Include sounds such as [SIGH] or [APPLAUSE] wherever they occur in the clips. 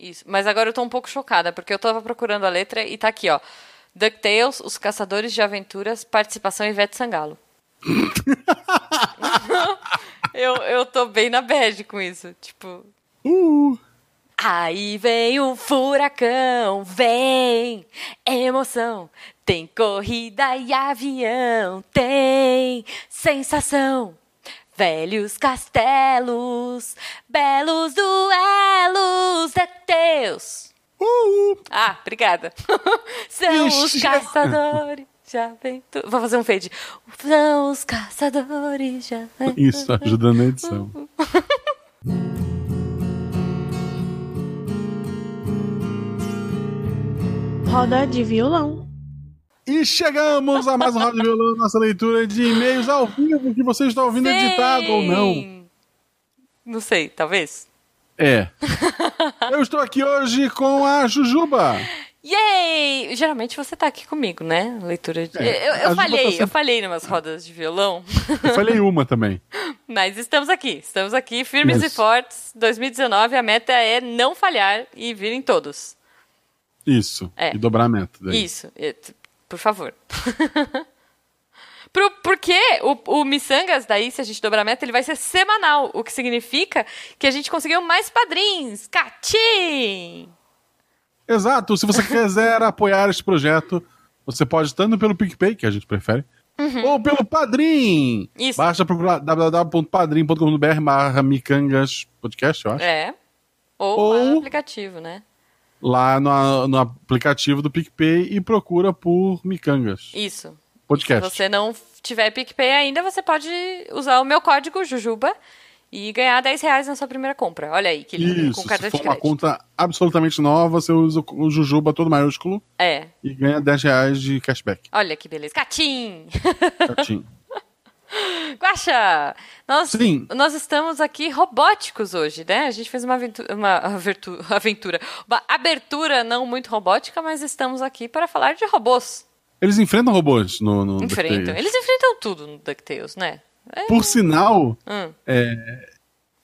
Isso. Mas agora eu tô um pouco chocada, porque eu tava procurando a letra e tá aqui, ó. DuckTales, Os Caçadores de Aventuras, participação Ivete Sangalo. [LAUGHS] eu, eu tô bem na bad com isso. Tipo. Uh. Aí vem o furacão, vem emoção. Tem corrida e avião, tem sensação. Velhos castelos, belos duelos, é teus. Uh. Ah, obrigada. [LAUGHS] São os Ixi. caçadores de aventura. Vou fazer um fade. São os caçadores de aventura. Isso, ajudando na edição. Roda de violão. E chegamos a mais um Rádio Violão, nossa leitura de e-mails ao vivo que você está ouvindo editado ou não. Sim. Não sei, talvez. É. [LAUGHS] Eu estou aqui hoje com a Jujuba. Yay! Geralmente você tá aqui comigo, né? Leitura de. É, eu eu falhei, tá sempre- eu falhei numas rodas de violão. Eu falei uma também. [LAUGHS] Mas estamos aqui, estamos aqui, firmes e fortes. 2019, a meta é não falhar e virem todos. Isso. É. E dobrar a meta. daí. Isso, t- por favor. [LAUGHS] Pro, porque o, o Missangas, daí, se a gente dobrar a meta, ele vai ser semanal, o que significa que a gente conseguiu mais padrinhos. Catim! Exato. Se você quiser [LAUGHS] apoiar este projeto, você pode tanto pelo PicPay, que a gente prefere, ou pelo Padrim. Uhum. Isso. Basta procurar www.padrim.com.br barra micangas podcast, eu acho. É. Ou, Ou- aplicativo, né? Lá no, no aplicativo do PicPay e procura por micangas Isso. podcast. Se você não tiver PicPay ainda, você pode usar o meu código Jujuba e ganhar 10 reais na sua primeira compra. Olha aí, que lindo, Isso, com cartão se de for uma crédito. conta absolutamente nova, você usa o Jujuba todo maiúsculo É, e ganha 10 reais de cashback. olha que beleza. Catim! Certinho. [LAUGHS] [LAUGHS] Guaxa! Nós, Sim. nós estamos aqui robóticos hoje, né? A gente fez uma aventura, uma [LAUGHS] aventura, uma abertura não muito robótica, mas estamos aqui para falar de robôs. Eles enfrentam robôs no, no Enfrentam. Eles enfrentam tudo no DuckTales, né? É. Por sinal, Hum.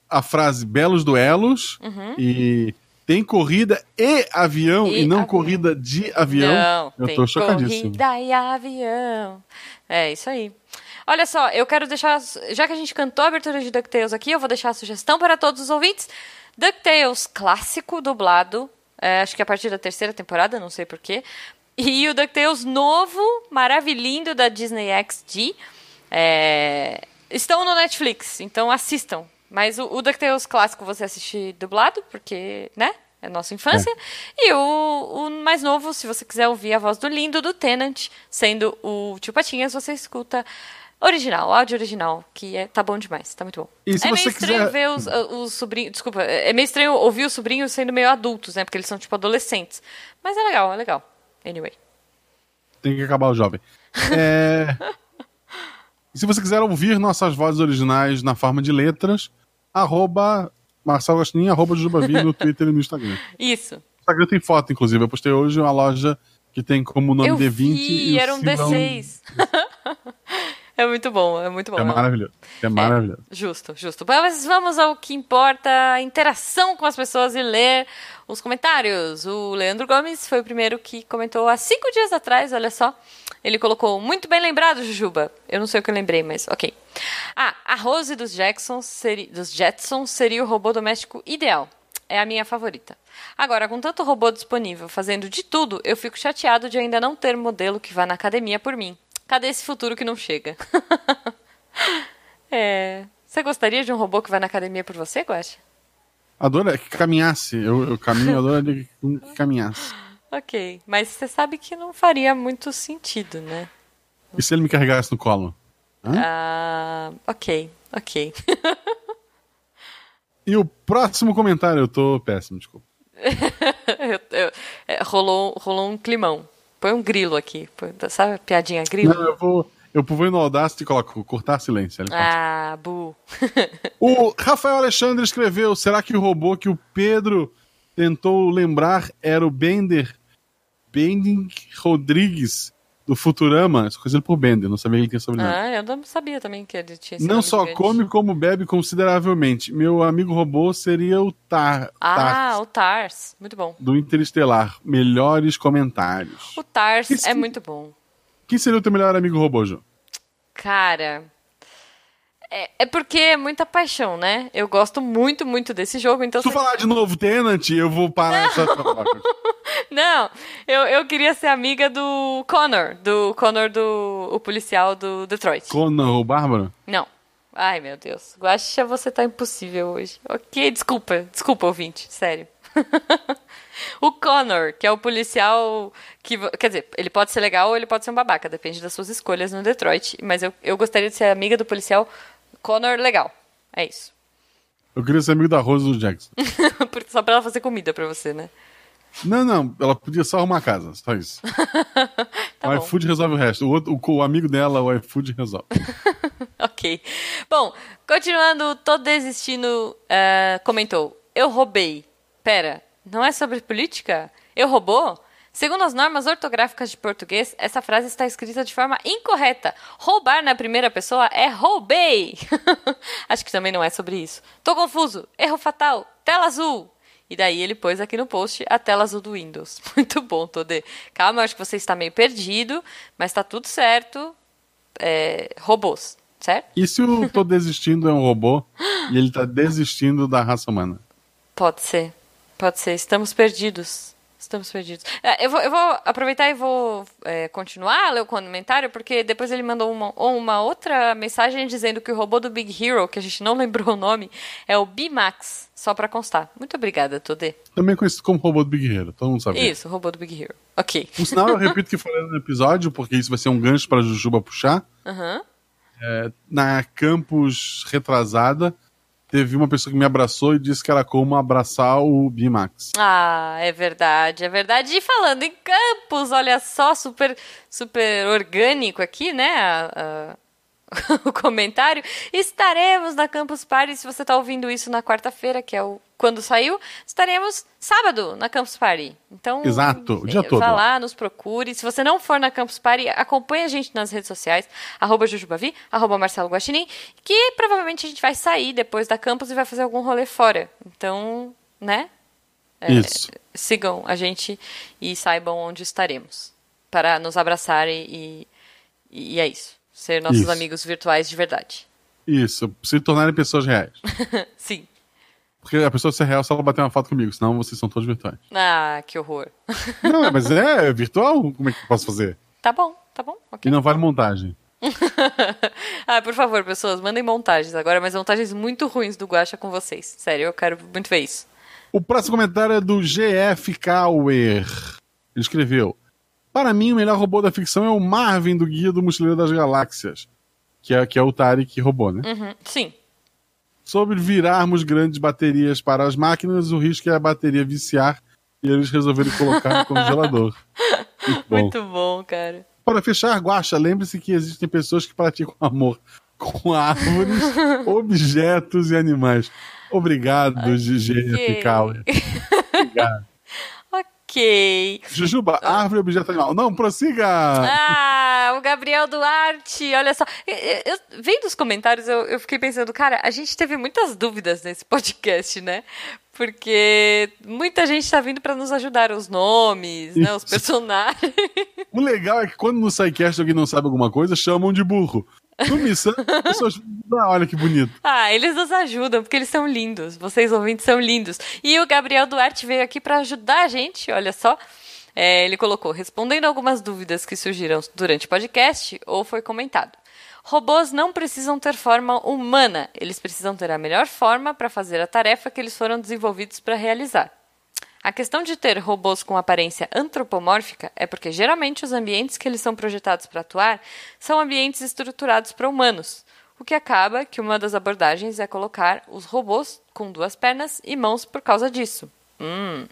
a frase belos duelos e tem corrida e avião Uhum. E e, não avião. corrida de avião. Não, eu tô chocadíssimo. corrida e avião. É, isso aí. Olha só, eu quero deixar... Já que a gente cantou a abertura de DuckTales aqui, eu vou deixar a sugestão para todos os ouvintes. DuckTales clássico, dublado. é, acho que a partir da terceira temporada, não sei porquê. E o DuckTales novo, maravilhindo da Disney XD. é, estão no Netflix, então assistam. Mas o, o DuckTales clássico você assiste dublado, porque, né? É nossa infância. E o, o mais novo, se você quiser ouvir a voz do lindo do Tenant, sendo o Tio Patinhas, você escuta original, áudio original, que é, tá bom demais, tá muito bom. E se é meio estranho quiser- ver os, os sobrinhos. Desculpa, é meio estranho ouvir os sobrinhos sendo meio adultos, né? Porque eles são tipo adolescentes. Mas é legal, é legal. Anyway. Tem que acabar o jovem. É... E [LAUGHS] se você quiser ouvir nossas vozes originais na forma de letras, arroba Marcelo Gostinho, arroba Jujubavi no [LAUGHS] Twitter e no Instagram. Isso. O Instagram tem foto, inclusive. Eu postei hoje uma loja que tem como nome Eu D20 vi, e era um símbolo- D6. [LAUGHS] é muito bom, é muito bom. É maravilhoso. É maravilhoso. Justo, justo. Mas vamos ao que importa, a interação com as pessoas e ler os comentários. O Leandro Gomes foi o primeiro que comentou há cinco dias atrás, olha só. Ele colocou, muito bem lembrado, Jujuba. Eu não sei o que eu lembrei, mas ok. Ah, a Rose dos Jacksons, seri- dos Jetsons seria o robô doméstico ideal. É a minha favorita. Agora, com tanto robô disponível fazendo de tudo, eu fico chateado de ainda não ter modelo que vá na academia por mim. Cadê esse futuro que não chega? [LAUGHS] é. Você gostaria de um robô que vai na academia por você, Guacha? Adoro que caminhasse. Eu, eu caminho, adoraria que, que caminhasse. Ok, mas você sabe que não faria muito sentido, né? E se ele me carregasse no colo? Hã? Ah, ok, ok. [LAUGHS] E o próximo comentário, eu tô péssimo, desculpa. [LAUGHS] Eu- eu- é, rolou, rolou um climão. Põe um grilo aqui. põe- sabe a piadinha grilo? Não, eu vou, eu vou no Audacity e coloco cortar silêncio. Ah, bu. [LAUGHS] O Rafael Alexandre escreveu: será que o robô que o Pedro tentou lembrar era o Bender Bending Rodrigues do Futurama, só conheci ele por Bender, não sabia que ele tinha sobrenome. Ah, eu não sabia também que ele tinha esse não só gigante. come, como bebe consideravelmente. Meu amigo robô seria o Tar, Ah, Tar o Tars. Muito bom. do Interestelar. Melhores comentários. O Tars Esse- é muito bom. Quem seria o teu melhor amigo robô, Ju? Cara. É, é porque é muita paixão, né? Eu gosto muito, muito desse jogo, então. Se tu falar de novo Tenant, eu vou parar essa troca. [LAUGHS] Não, eu, eu queria ser amiga do Connor, do Connor do o policial do Detroit. Conan o Bárbaro? Não. Ai, meu Deus. Guaxa, você tá impossível hoje. Ok, desculpa. Desculpa, ouvinte. Sério. [LAUGHS] o Connor, que é o policial que... Quer dizer, ele pode ser legal ou ele pode ser um babaca. Depende das suas escolhas no Detroit. Mas eu, eu gostaria de ser amiga do policial Connor legal. É isso. Eu queria ser amigo da Rose do Jackson. [LAUGHS] Só pra ela fazer comida pra você, né? Não, não, ela podia só arrumar a casa, só isso. [LAUGHS] Tá o bom. iFood resolve o resto. O, outro, o, o amigo dela, o iFood resolve. [LAUGHS] Ok. Bom, continuando, tô desistindo. ah, comentou: Eu roubei. Pera, não é sobre política? Eu roubou? Segundo as normas ortográficas de português, essa frase está escrita de forma incorreta. Roubar na primeira pessoa é roubei. [LAUGHS] Acho que também não é sobre isso. Tô confuso. Erro fatal. Tela azul. E daí ele pôs aqui no post a tela azul do Windows. [LAUGHS] Muito bom, Todê. Calma, eu acho que você está meio perdido, mas tá tudo certo. É, robôs, certo? E se o Tô Desistindo é um robô e ele tá desistindo da raça humana? Pode ser. Pode ser. Estamos perdidos. Estamos perdidos. É, Eu vou, eu vou aproveitar e vou é, continuar a ler o comentário, porque depois ele mandou uma, uma outra mensagem dizendo que o robô do Big Hero, que a gente não [LAUGHS] lembrou o nome, é o B-Max. Só pra constar. Muito obrigada, Todê. Também conhecido como robô do Big Hero, todo mundo sabe. Isso, o robô do Big Hero. Ok. Por sinal, eu repito que falei no episódio, porque isso vai ser um gancho pra Jujuba puxar. Aham. É, na campus retrasada, teve uma pessoa que me abraçou e disse que era como abraçar o Bimax. Ah, é verdade, é verdade. E falando em campos, olha só, super, super orgânico aqui, né? a- [LAUGHS] o comentário. Estaremos na Campus Party. Se você está ouvindo isso na quarta-feira, que é o quando saiu, estaremos sábado na Campus Party. Então, Exato, o dia eh, todo. Vá lá, nos procure. Se você não for na Campus Party, acompanhe a gente nas redes sociais, arroba Jujubavi, arroba Marcelo Guaxinim, que provavelmente a gente vai sair depois da Campus e vai fazer algum rolê fora. Então, né? É, Isso. sigam a gente e saibam onde estaremos para nos abraçar e, e, e é isso. Ser nossos Isso. amigos virtuais de verdade. Isso, se tornarem pessoas reais. [LAUGHS] Sim. Porque a pessoa ser real se ela bater uma foto comigo, senão vocês são todos virtuais. Ah, que horror. [LAUGHS] Não, mas é virtual? Como é que eu posso fazer? Tá bom, tá bom. E ok. não vale montagem. [LAUGHS] ah, por favor, pessoas, mandem montagens agora, mas montagens muito ruins do Guacha com vocês. Sério, eu quero muito ver isso. O próximo comentário é do GF Kauer. Ele escreveu: Para mim, o melhor robô da ficção é o Marvin do Guia do Mochileiro das Galáxias. Que é, que é o Tarek robô, né? Uhum, Sim. Sobre virarmos grandes baterias para as máquinas, o risco é a bateria viciar e eles resolverem colocar no [LAUGHS] congelador. Muito bom. Muito bom, cara. Para fechar, Guaxa, lembre-se que existem pessoas que praticam amor com árvores, [LAUGHS] objetos e animais. Obrigado, GF Kauer. Obrigado. Ok. Jujuba, árvore, objeto animal. Não, prossiga! Ah, o Gabriel Duarte, olha só. Eu, eu- eu- vendo os comentários, eu, eu fiquei pensando, cara, a gente teve muitas dúvidas nesse podcast, né? Porque muita gente tá vindo pra nos ajudar, os nomes, né? Os personagens. O legal é que quando no SciCast alguém não sabe alguma coisa, chamam de burro. No Missa, [LAUGHS] pessoas. Ah, olha que bonito. Ah, eles nos ajudam, porque eles são lindos. Vocês ouvintes são lindos. E o Gabriel Duarte veio aqui pra ajudar a gente, olha só. É, ele colocou, respondendo algumas dúvidas que surgiram durante o podcast ou foi comentado. Robôs não precisam ter forma humana, eles precisam ter a melhor forma para fazer a tarefa que eles foram desenvolvidos para realizar. A questão de ter robôs com aparência antropomórfica é porque geralmente os ambientes que eles são projetados para atuar são ambientes estruturados para humanos, o que acaba que uma das abordagens é colocar os robôs com duas pernas e mãos por causa disso. Hum.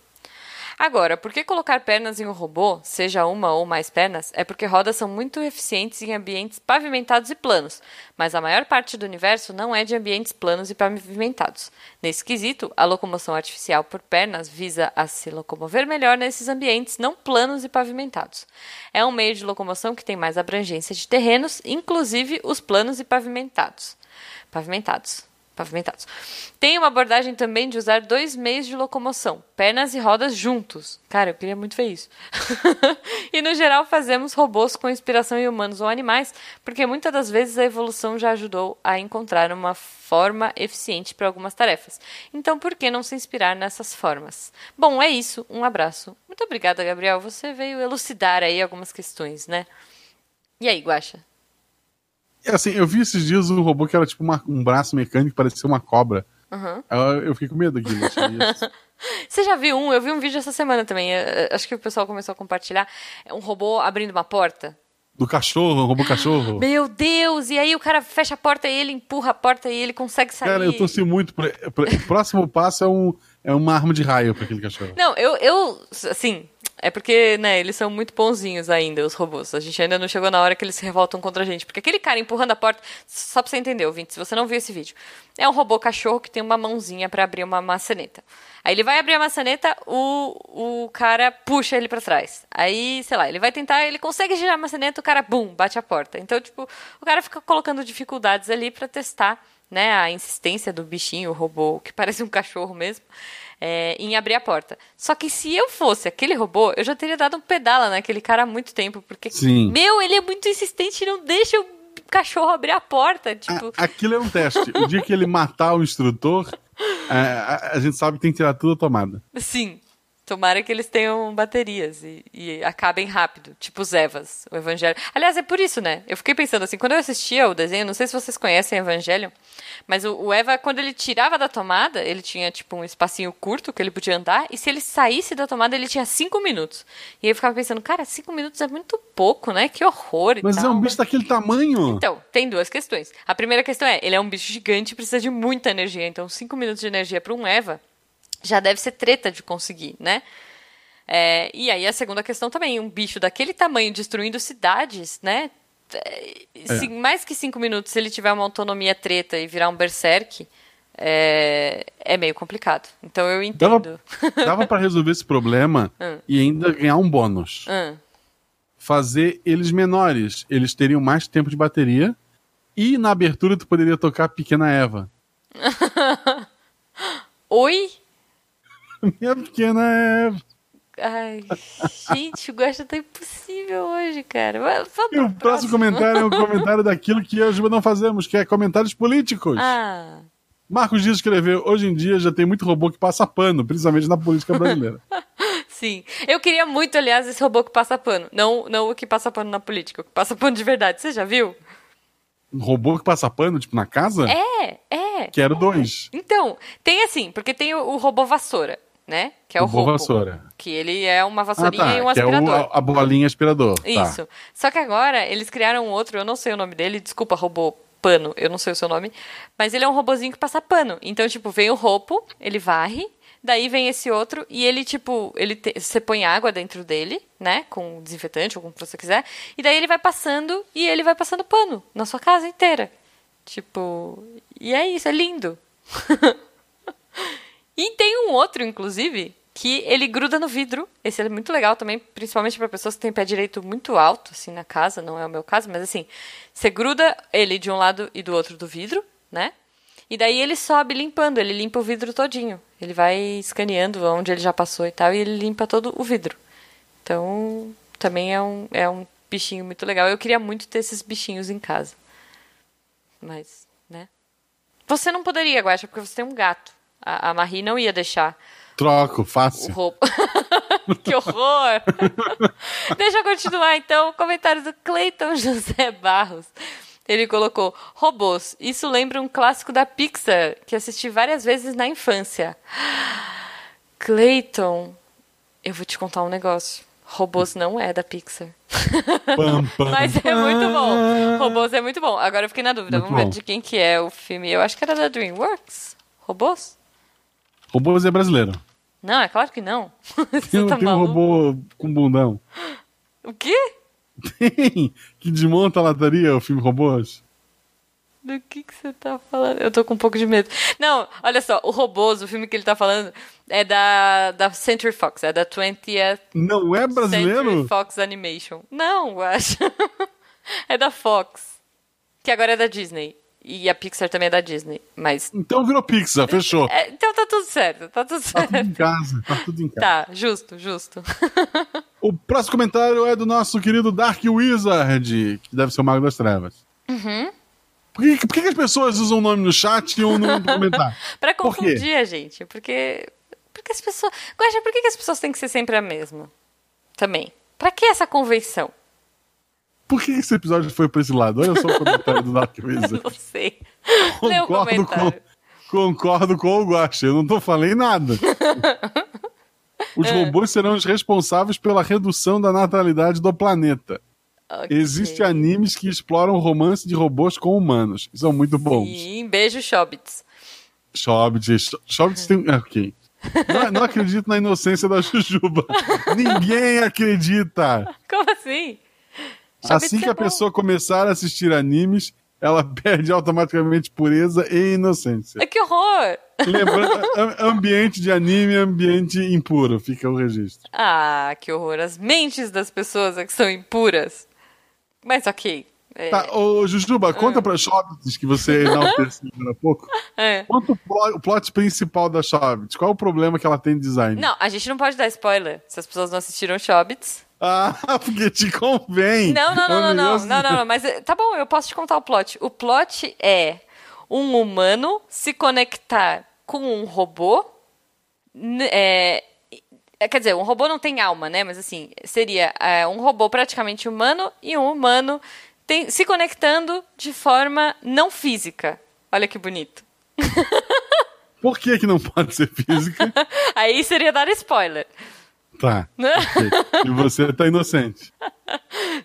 Agora, por que colocar pernas em um robô, seja uma ou mais pernas, é porque rodas são muito eficientes em ambientes pavimentados e planos, mas a maior parte do universo não é de ambientes planos e pavimentados. Nesse quesito, a locomoção artificial por pernas visa a se locomover melhor nesses ambientes não planos e pavimentados. É um meio de locomoção que tem mais abrangência de terrenos, inclusive os planos e pavimentados. Pavimentados pavimentados. Tem uma abordagem também de usar dois meios de locomoção, pernas e rodas juntos. Cara, eu queria muito ver isso. [LAUGHS] e no geral fazemos robôs com inspiração em humanos ou animais, porque muitas das vezes a evolução já ajudou a encontrar uma forma eficiente para algumas tarefas. Então, por que não se inspirar nessas formas? Bom, é isso. Um abraço. Muito obrigada, Gabriel. Você veio elucidar aí algumas questões, né? E aí, Guaxa? É assim, eu vi esses dias um robô que era tipo uma, um braço mecânico que parecia uma cobra. Uhum. Eu, eu fiquei com medo daquilo. [LAUGHS] Você já viu um? Eu vi um vídeo essa semana também. Acho que o pessoal começou a compartilhar. É um robô abrindo uma porta. Do cachorro, um robô cachorro. Meu Deus! E aí o cara fecha a porta e ele empurra a porta e ele consegue sair. Cara, eu torci muito. Pra, pra, o próximo passo é, um, é uma arma de raio para aquele cachorro. Não, eu, eu assim, é porque, né, eles são muito bonzinhos ainda, os robôs. A gente ainda não chegou na hora que eles se revoltam contra a gente. Porque aquele cara empurrando a porta. Só pra você entender, ouvinte, se você não viu esse vídeo. É um robô cachorro que tem uma mãozinha para abrir uma maçaneta. Aí ele vai abrir a maçaneta, o, o cara puxa ele para trás. Aí, sei lá, ele vai tentar, ele consegue girar a maçaneta, o cara, bum, bate a porta. Então, tipo, o cara fica colocando dificuldades ali para testar, né, a insistência do bichinho, o robô, que [LAUGHS] parece um cachorro mesmo é, em abrir a porta. Só que se eu fosse aquele robô, eu já teria dado um pedala naquele cara há muito tempo, porque, Sim. meu, ele é muito insistente e não deixa o cachorro abrir a porta. Tipo... A, aquilo é um teste. O dia que ele matar o instrutor, [LAUGHS] é, a, a, gente sabe que tem que tirar tudo a tomada. Sim. Tomara que eles tenham baterias e, e, acabem rápido, tipo os Evas, o Evangelho. Aliás, é por isso, né? Eu fiquei pensando assim, quando eu assistia o desenho, não sei se vocês conhecem Evangelho, mas o, o, Eva, quando ele tirava da tomada, ele tinha tipo um espacinho curto que ele podia andar, e se ele saísse da tomada, ele tinha cinco minutos. E aí eu ficava pensando, cara, cinco minutos é muito pouco, né? Que horror. Mas tal. é um bicho daquele tamanho. Então, tem duas questões. A primeira questão é, ele é um bicho gigante e precisa de muita energia, então cinco minutos de energia para um Eva já deve ser treta de conseguir, né? É, e aí a segunda questão também, um bicho daquele tamanho destruindo cidades, né? É. Se, mais que cinco minutos, se ele tiver uma autonomia treta e virar um berserk, é, é meio complicado. Então eu entendo. [LAUGHS] Dava, dava para resolver esse problema hum. [LAUGHS] e ainda ganhar um bônus. Hum. Fazer eles menores. Eles teriam mais tempo de bateria. E na abertura tu poderia tocar Pequena Eva. [LAUGHS] Oi? [LAUGHS] Minha pequena Eva. Ai, gente, o gosto tá impossível hoje, cara. Vamos e o próximo comentário é um comentário daquilo que eu e a não fazemos, que é comentários políticos. Ah. Marcos Dias escreveu: hoje em dia já tem muito robô que passa pano, principalmente na política brasileira. [LAUGHS] Sim. Eu queria muito, aliás, esse robô que passa pano. Não, não o que passa pano na política, o que passa pano de verdade. Você já viu? Um robô que passa pano, tipo, na casa? É, é. Quero dois. Então, tem assim, porque tem o, o robô vassoura né? Que é o, o robô. vassoura. Que ele é uma vassourinha ah, tá, e um aspirador. Que é o, a, bolinha aspirador. Tá. Isso. Tá. Só que agora eles criaram outro, eu não sei o nome dele, desculpa, robô pano, eu não sei o seu nome, mas ele é um robozinho que passa pano. Então, tipo, vem o roubo, ele varre, daí vem esse outro e ele, tipo, ele te, você põe água dentro dele, né? Com desinfetante ou como você quiser, e daí ele vai passando e ele vai passando pano na sua casa inteira. Tipo, e é isso, é lindo. [LAUGHS] E tem um outro, inclusive, que ele gruda no vidro. Esse é muito legal também, principalmente para pessoas que têm pé direito muito alto, assim, na casa. Não é o meu caso, mas assim, você gruda ele de um lado e do outro do vidro, né? E daí ele sobe limpando, ele limpa o vidro todinho. Ele vai escaneando onde ele já passou e tal, e ele limpa todo o vidro. Então, também é um, é um bichinho muito legal. Eu queria muito ter esses bichinhos em casa. Mas, né? Você não poderia, Guaxa, porque você tem um gato. A, a Marie não ia deixar. Troco, fácil. Roupa. [LAUGHS] que horror! [LAUGHS] Deixa eu continuar então. O comentário do Cleiton [LAUGHS] José Barros. Ele colocou: robôs. Isso lembra um clássico da Pixar que assisti várias vezes na infância. [GASPS] Cleiton, eu vou te contar um negócio. Robôs não é da Pixar. Pam, pam, Mas é muito bom. Robôs é muito bom. Agora eu fiquei na dúvida. Muito Vamos bom. ver de quem que é o filme. Eu acho que era da DreamWorks. Robôs? Robôs é brasileiro. Não, é claro que não. [LAUGHS] Tem, Você tá tem um robô com bundão. O quê? Tem! Que desmonta a lataria, o filme Robôs. Do que que você tá falando? Eu tô com um pouco de medo. Não, olha só, o Robôs, o filme que ele tá falando, é da, da Century Fox, é da 20th Não é Century brasileiro? Fox Animation. Não, eu acho. [LAUGHS] é da Fox. Que agora é da Disney. E a Pixar também é da Disney. Mas. Então virou Pixar, fechou. é, então tá tudo certo, tá tudo Tá tudo certo. em casa, tá tudo em casa. Tá, justo, justo. [LAUGHS] O próximo comentário é do nosso querido Dark Wizard, que deve ser o Mago das Trevas. Uhum. Por, que, por que as pessoas usam o nome no chat e um no comentário? [LAUGHS] Pra confundir a gente, porque. Porque as pessoas. Guaxa, por que as pessoas têm que ser sempre a mesma? Também. Pra que essa convenção? Por que esse episódio foi pra esse lado? Olha só o comentário do Dark [LAUGHS] Wizard. Não sei. Concordo com, concordo com o Guaxa, eu não tô falei nada. [LAUGHS] Os É. robôs serão os responsáveis pela redução da natalidade do planeta. Ok. Existem animes que exploram o romance de robôs com humanos. São muito bons. Sim, beijo, Shobits. Hobbits. Hobbits tem. ah, Ok. Não, não acredito na inocência da Jujuba. [LAUGHS] Ninguém acredita. Como assim? Assim que é a bom. pessoa começar a assistir animes, ela [LAUGHS] perde automaticamente pureza e inocência. Que horror! Lembrando, am- ambiente de anime, ambiente impuro. Fica o registro. Ah, que horror. As mentes das pessoas é que são impuras. Mas ok. É, Tá, ô Jujuba, conta pra Hobbits que você enalteceu [LAUGHS] agora há pouco. é. Conta o plot, principal da Hobbits. Qual é o problema que ela tem de design? Não, a gente não pode dar spoiler se as pessoas não assistiram Shobits. Ah, [LAUGHS] porque te convém. Não, não, não, não, não, não, não, não, mas eh, tá bom, eu posso te contar o plot. O plot é um humano se conectar com um robô. é, quer dizer, um robô não tem alma, né? Mas assim, seria é, um robô praticamente humano e um humano tem- se conectando de forma não física. Olha que bonito. [LAUGHS] Por que, que não pode ser física? [LAUGHS] Aí seria dar spoiler. tá. [LAUGHS] ok. E você tá inocente.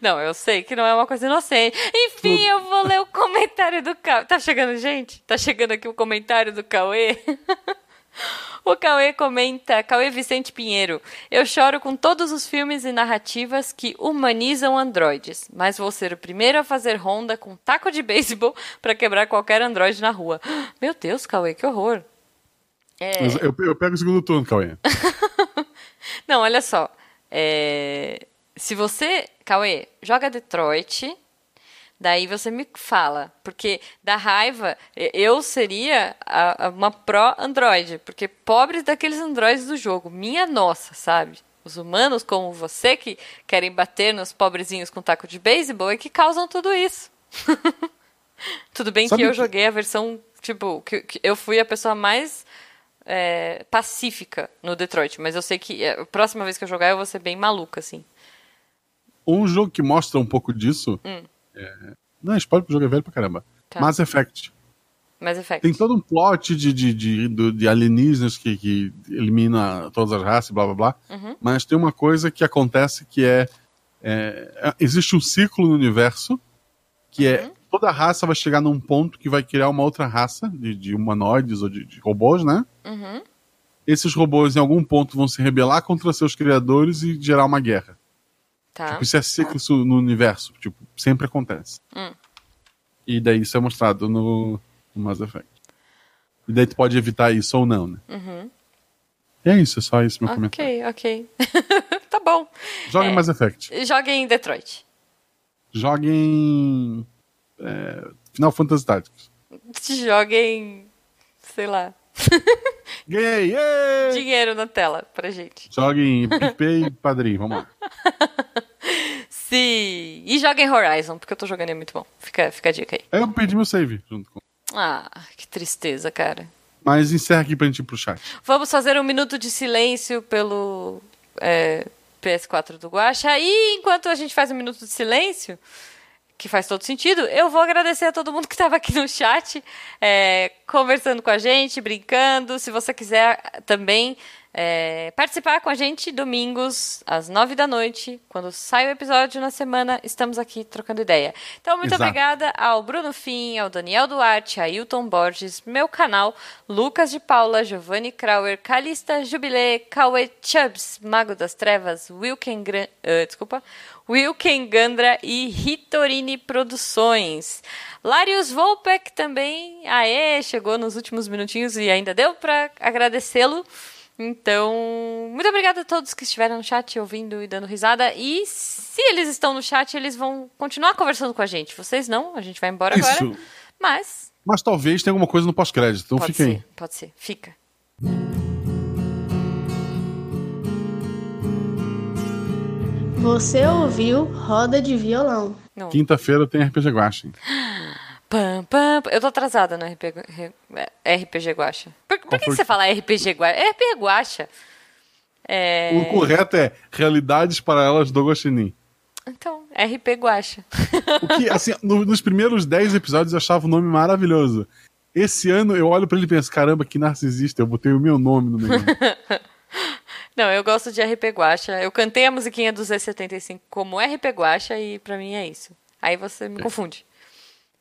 Não, eu sei que não é uma coisa inocente. Enfim, eu vou ler o comentário do Cauê. Tá chegando, gente? Tá chegando aqui o comentário do Cauê. O Cauê comenta, Cauê Vicente Pinheiro. Eu choro com todos os filmes e narrativas que humanizam androides, mas vou ser o primeiro a fazer ronda com taco de beisebol pra quebrar qualquer androide na rua. [GASPS] Meu Deus, Cauê, que horror. É, Eu, eu pego o segundo turno, Cauê. [LAUGHS] Não, olha só. É, Se você, Cauê, joga Detroit, daí você me fala. Porque da raiva, eu seria a- a- uma pró-android. Porque pobres daqueles androides do jogo. Minha nossa, sabe? Os humanos como você que querem bater nos pobrezinhos com taco de beisebol é que causam tudo isso. [LAUGHS] Tudo bem Sabe que eu que- joguei a versão, tipo, que, que eu fui a pessoa mais é, pacífica no Detroit, mas eu sei que é, a próxima vez que eu jogar eu vou ser bem maluca, assim. Um jogo que mostra um pouco disso. Hum. É... Não, spoiler porque o jogo é velho pra caramba. Tá. Mass Effect. Mass Effect. Tem todo um plot de, de, de, de alienígenas que, que elimina todas as raças, blá blá blá. Uhum. Mas tem uma coisa que acontece que é, é, é- Existe um ciclo no universo que Uhum. é. Toda raça vai chegar num ponto que vai criar uma outra raça de, de humanoides ou de, de robôs, né? Uhum. Esses robôs em algum ponto vão se rebelar contra seus criadores e gerar uma guerra. Tá. Tipo, isso é ciclo no universo. Tipo, sempre acontece. Hum. E daí isso é mostrado no, no Mass Effect. E daí tu pode evitar isso ou não, né? Uhum. E é isso, é só isso meu comentário. Ok, ok. [LAUGHS] tá bom. Joguem É. Mass Effect. Joguem em Detroit. Joguem. É, Final Fantasy Tactics. Joguem, sei lá, [LAUGHS] Ganhei! Yay! dinheiro na tela pra gente. Joguem PicPay e Padrinho, vamos lá. [LAUGHS] Sim. E joguem Horizon, porque eu tô jogando e é muito bom. Fica, fica a dica aí. Eu perdi meu save junto com. Ah, que tristeza, cara. Mas encerra aqui pra gente ir pro chat. Vamos fazer um minuto de silêncio pelo é, PS4 do Guaxa. E enquanto a gente faz um minuto de silêncio, que faz todo sentido, eu vou agradecer a todo mundo que estava aqui no chat, é, conversando com a gente, brincando. Se você quiser também é, participar com a gente domingos às nove da noite, quando sai o episódio na semana, estamos aqui trocando ideia. Então, muito Exato. obrigada ao Bruno Fim, ao Daniel Duarte, a Hilton Borges, meu canal, Lucas de Paula, Giovanni Krauer, Calista Jubilé, Cauê Chubbs, Mago das Trevas, Wilken, Gran... ah, desculpa, Wilken Gandra e Ritorini Produções. Larius Volpek também, aê, chegou nos últimos minutinhos e ainda deu para agradecê-lo. Então, muito obrigada a todos que estiveram no chat ouvindo e dando risada. E se eles estão no chat, eles vão continuar conversando com a gente. Vocês não, a gente vai embora agora. Isso. Mas Mas talvez tenha alguma coisa no pós-crédito, então pode fica ser, aí. pode ser. Fica. Você ouviu Roda de Violão. Quinta-feira tem RPG Guacha. [GASPS] Pam, pam. Eu tô atrasada no RPG, RPG Guacha. Por, por que, que você fala RPG Guacha? É RPG Guacha. É... O correto é Realidades Paralelas do Guaxinim. Então, RP Guacha. O que, assim, no- nos primeiros 10 episódios eu achava o nome maravilhoso. Esse ano eu olho pra ele e penso, caramba, que narcisista, eu botei o meu nome no negócio. [LAUGHS] Não, eu gosto de RP Guacha. Eu cantei a musiquinha do Z75 como RP Guacha e pra mim é isso. Aí você me confunde.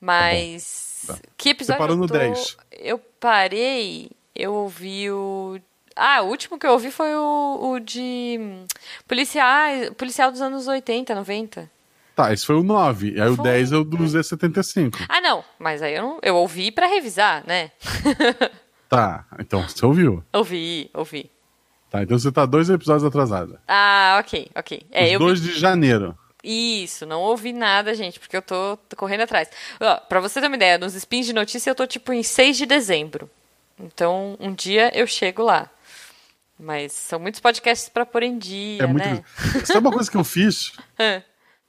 Mas. Tá. Que episódio parou eu no tô... 10. Eu parei, eu ouvi o. Ah, o último que eu ouvi foi o, o de hum, policial, policial dos anos 80, 90. tá, esse foi o 9. Aí o Foi. 10 é o do Z75. Ah, não, mas aí eu, não, eu ouvi pra revisar, né? [LAUGHS] Tá, então você ouviu. ouvi, ouvi. Tá, então você tá dois episódios atrasada. Ah, ok, ok. É, Os eu vi dois de janeiro. Isso, não ouvi nada, gente, porque eu tô, tô correndo atrás. Ó, pra você ter uma ideia, nos spins de notícia eu tô tipo em 6 de dezembro. Então, um dia eu chego lá. Mas são muitos podcasts pra pôr em dia, É muito. né? Sabe uma coisa que eu fiz? [LAUGHS]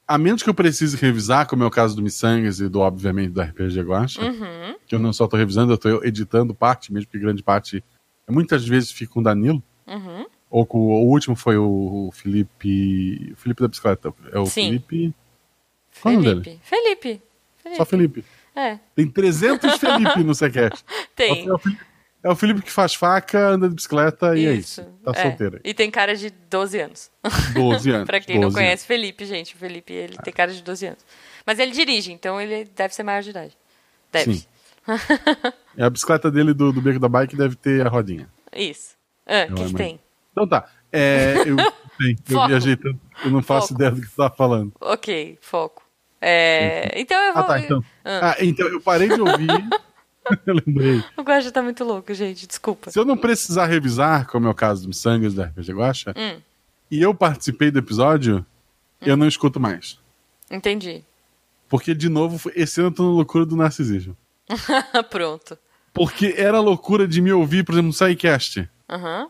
A menos que eu precise revisar, como é o caso do Missangas e do, obviamente, do RPG Guacha, Uhum. que eu não só tô revisando, eu tô editando parte, mesmo que grande parte muitas vezes fica com o Danilo. Ou com, o último foi o, Felipe. O Felipe da bicicleta. É o Sim. Felipe. Qual é o nome Felipe. Felipe. Felipe. Só Felipe. É, Tem 300 Felipe no Sequest. [LAUGHS] tem. É o, Felipe, é o Felipe que faz faca, anda de bicicleta e é Isso. isso. Tá é. solteiro aí. E tem cara de 12 anos. 12 [LAUGHS] anos. pra quem não 12 conhece Felipe, gente, o Felipe, ele tem cara de 12 anos. Mas ele dirige, então ele deve ser maior de idade. Deve. Sim. É a bicicleta dele do, do Beco da Bike deve ter a rodinha. Isso. Ah, o que, que tem? Então tá. É, eu, [LAUGHS] sim, eu Foco. viajei tanto, eu não faço Foco. ideia do que você tava falando. Ok, foco. É, então eu vou. Ah, tá. Então, Ah. ah, então eu parei de ouvir. eu [LAUGHS] [LAUGHS] lembrei. O Guaxa tá muito louco, gente. Desculpa. Se eu não precisar revisar, como é o caso do Missangas da RPG Guacha, Hum. e eu participei do episódio, eu não escuto mais. Entendi. Porque, de novo, esse ano eu tô na loucura do narcisismo. Pronto. Porque era loucura de me ouvir, por exemplo, no SciCast. Aham.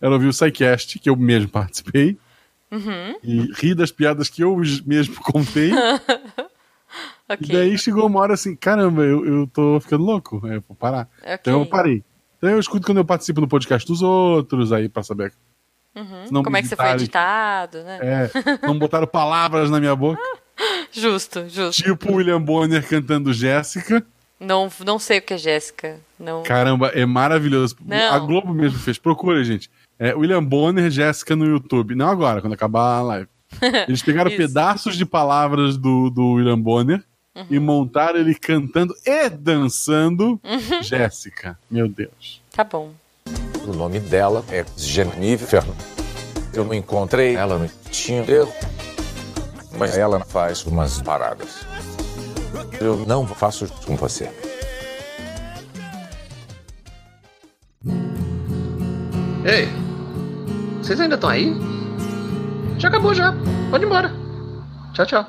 Era ouvir o SciCast, que eu mesmo participei, Uhum. e rir das piadas que eu mesmo [LAUGHS] contei. [LAUGHS] Ok. E daí chegou uma hora assim, caramba, eu, eu tô ficando louco, eu vou parar. Ok. Então eu parei. Então eu escuto quando eu participo no podcast dos outros, aí pra saber. Uhum. Como é que você foi editado, né? É, não botaram palavras na minha boca. [LAUGHS] Justo, justo. Tipo o William Bonner cantando Jéssica. Não, não sei o que é Jéssica. Não. Caramba, é maravilhoso. Não. A Globo mesmo fez. Procura, gente. É William Bonner, Jéssica no YouTube. Não agora, quando acabar a live. [LAUGHS] Eles pegaram pedaços de palavras do, do William Bonner e Uhum. montaram ele cantando e dançando Jéssica. Meu Deus. Tá bom. O nome dela é Jennifer. Eu não encontrei ela no Tinder, mas ela faz umas paradas. Eu não faço isso com você. Ei, vocês ainda estão aí? Já acabou já. Pode ir embora. Tchau, tchau.